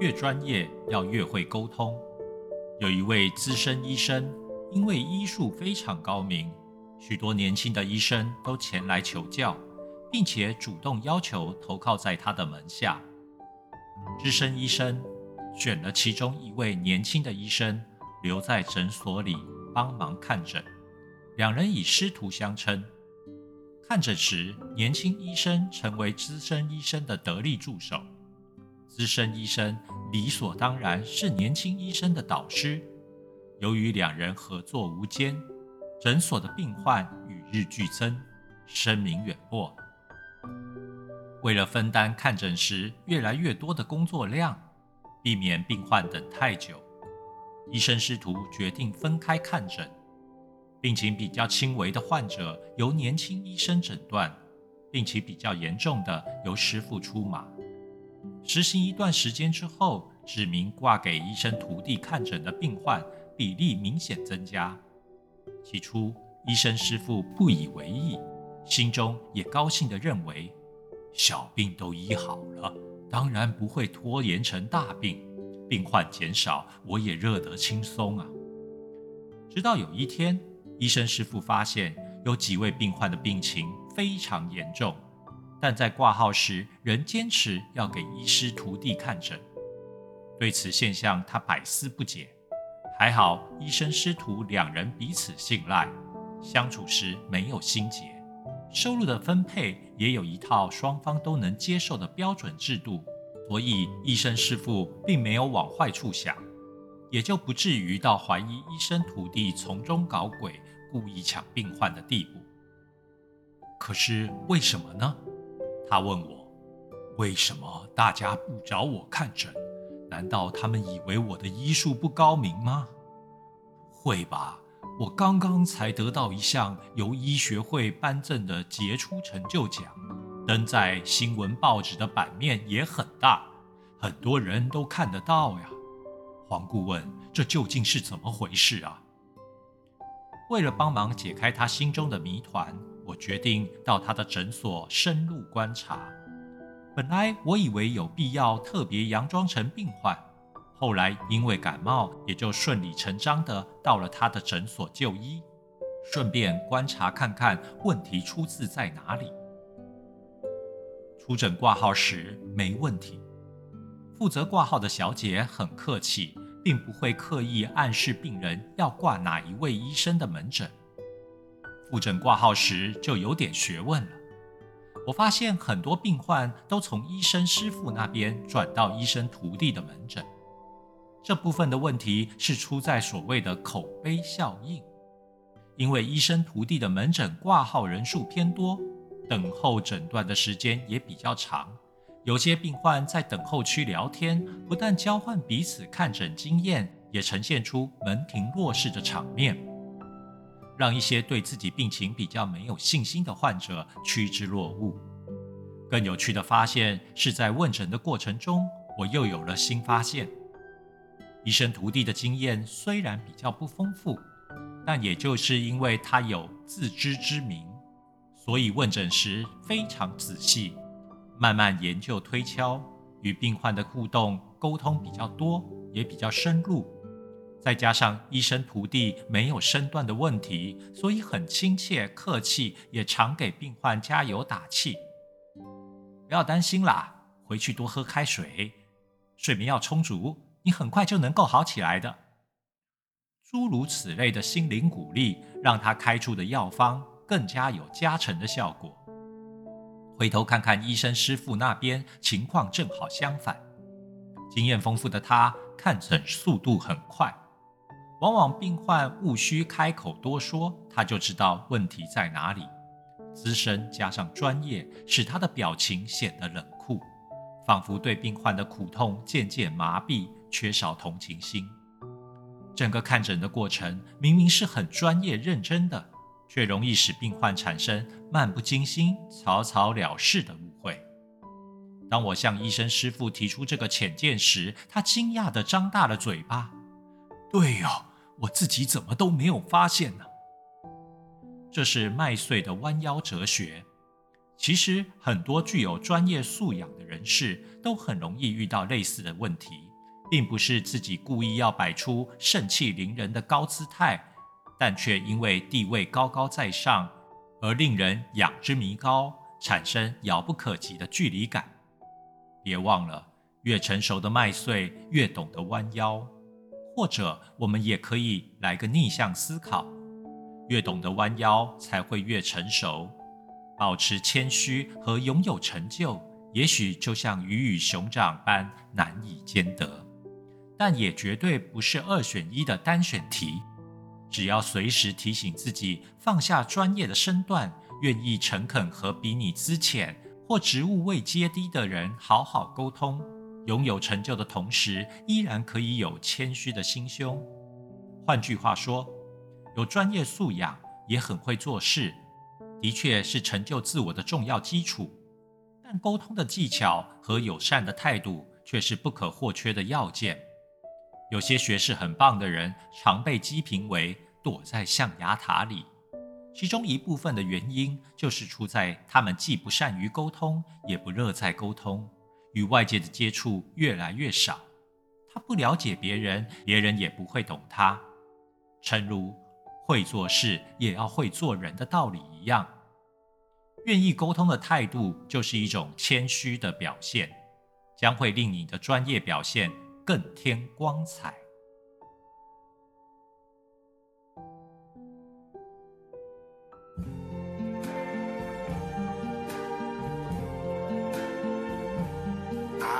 越专业要越会沟通。有一位资深医生，因为医术非常高明，许多年轻的医生都前来求教，并且主动要求投靠在他的门下。资深医生选了其中一位年轻的医生留在诊所里帮忙看诊，两人以师徒相称。看诊时，年轻医生成为资深医生的得力助手，资深医生理所当然是年轻医生的导师。由于两人合作无间，诊所的病患与日俱增，声名远播。为了分担看诊时越来越多的工作量，避免病患等太久，医生师徒决定分开看诊。病情比较轻微的患者由年轻医生诊断，病情比较严重的由师傅出马。实行一段时间之后，指明挂给医生徒弟看诊的病患比例明显增加。起初，医生师傅不以为意，心中也高兴地认为，小病都医好了，当然不会拖延成大病，病患减少，我也热得轻松啊。直到有一天。医生师傅发现有几位病患的病情非常严重，但在挂号时仍坚持要给医师徒弟看诊。对此现象，他百思不解。还好医生师徒两人彼此信赖，相处时没有心结，收入的分配也有一套双方都能接受的标准制度，所以医生师傅并没有往坏处想，也就不至于到怀疑医生徒弟从中搞鬼。故意抢病患的地步。可是为什么呢？他问我：“为什么大家不找我看诊？难道他们以为我的医术不高明吗？”会吧，我刚刚才得到一项由医学会颁赠的杰出成就奖，登在新闻报纸的版面也很大，很多人都看得到呀。黄顾问，这究竟是怎么回事啊？为了帮忙解开他心中的谜团，我决定到他的诊所深入观察。本来我以为有必要特别佯装成病患，后来因为感冒，也就顺理成章的到了他的诊所就医，顺便观察看看问题出自在哪里。出诊挂号时没问题，负责挂号的小姐很客气。并不会刻意暗示病人要挂哪一位医生的门诊。复诊挂号时就有点学问了。我发现很多病患都从医生师傅那边转到医生徒弟的门诊。这部分的问题是出在所谓的口碑效应，因为医生徒弟的门诊挂号人数偏多，等候诊断的时间也比较长。有些病患在等候区聊天，不但交换彼此看诊经验，也呈现出门庭若市的场面，让一些对自己病情比较没有信心的患者趋之若鹜。更有趣的发现是在问诊的过程中，我又有了新发现：医生徒弟的经验虽然比较不丰富，但也就是因为他有自知之明，所以问诊时非常仔细。慢慢研究推敲，与病患的互动沟通比较多，也比较深入。再加上医生徒弟没有身段的问题，所以很亲切客气，也常给病患加油打气。不要担心啦，回去多喝开水，睡眠要充足，你很快就能够好起来的。诸如此类的心灵鼓励，让他开出的药方更加有加成的效果。回头看看医生师傅那边，情况正好相反。经验丰富的他看诊速度很快，往往病患无需开口多说，他就知道问题在哪里。资深加上专业，使他的表情显得冷酷，仿佛对病患的苦痛渐渐麻痹，缺少同情心。整个看诊的过程明明是很专业认真的。却容易使病患产生漫不经心、草草了事的误会。当我向医生师傅提出这个浅见时，他惊讶地张大了嘴巴：“对呀，我自己怎么都没有发现呢？”这是麦穗的弯腰哲学。其实，很多具有专业素养的人士都很容易遇到类似的问题，并不是自己故意要摆出盛气凌人的高姿态，但却因为地位高高在上，而令人仰之弥高，产生遥不可及的距离感。别忘了，越成熟的麦穗越懂得弯腰。或者，我们也可以来个逆向思考：越懂得弯腰，才会越成熟。保持谦虚和拥有成就，也许就像鱼与熊掌般难以兼得，但也绝对不是二选一的单选题。只要随时提醒自己放下专业的身段，愿意诚恳和比你资浅或职务位阶低的人好好沟通。拥有成就的同时，依然可以有谦虚的心胸。换句话说，有专业素养，也很会做事，的确是成就自我的重要基础。但沟通的技巧和友善的态度却是不可或缺的要件。有些学识很棒的人，常被讥评为躲在象牙塔里，其中一部分的原因就是出在他们既不善于沟通，也不乐在沟通。与外界的接触越来越少，他不了解别人，别人也不会懂他。诚如会做事也要会做人的道理一样，愿意沟通的态度就是一种谦虚的表现，将会令你的专业表现更添光彩。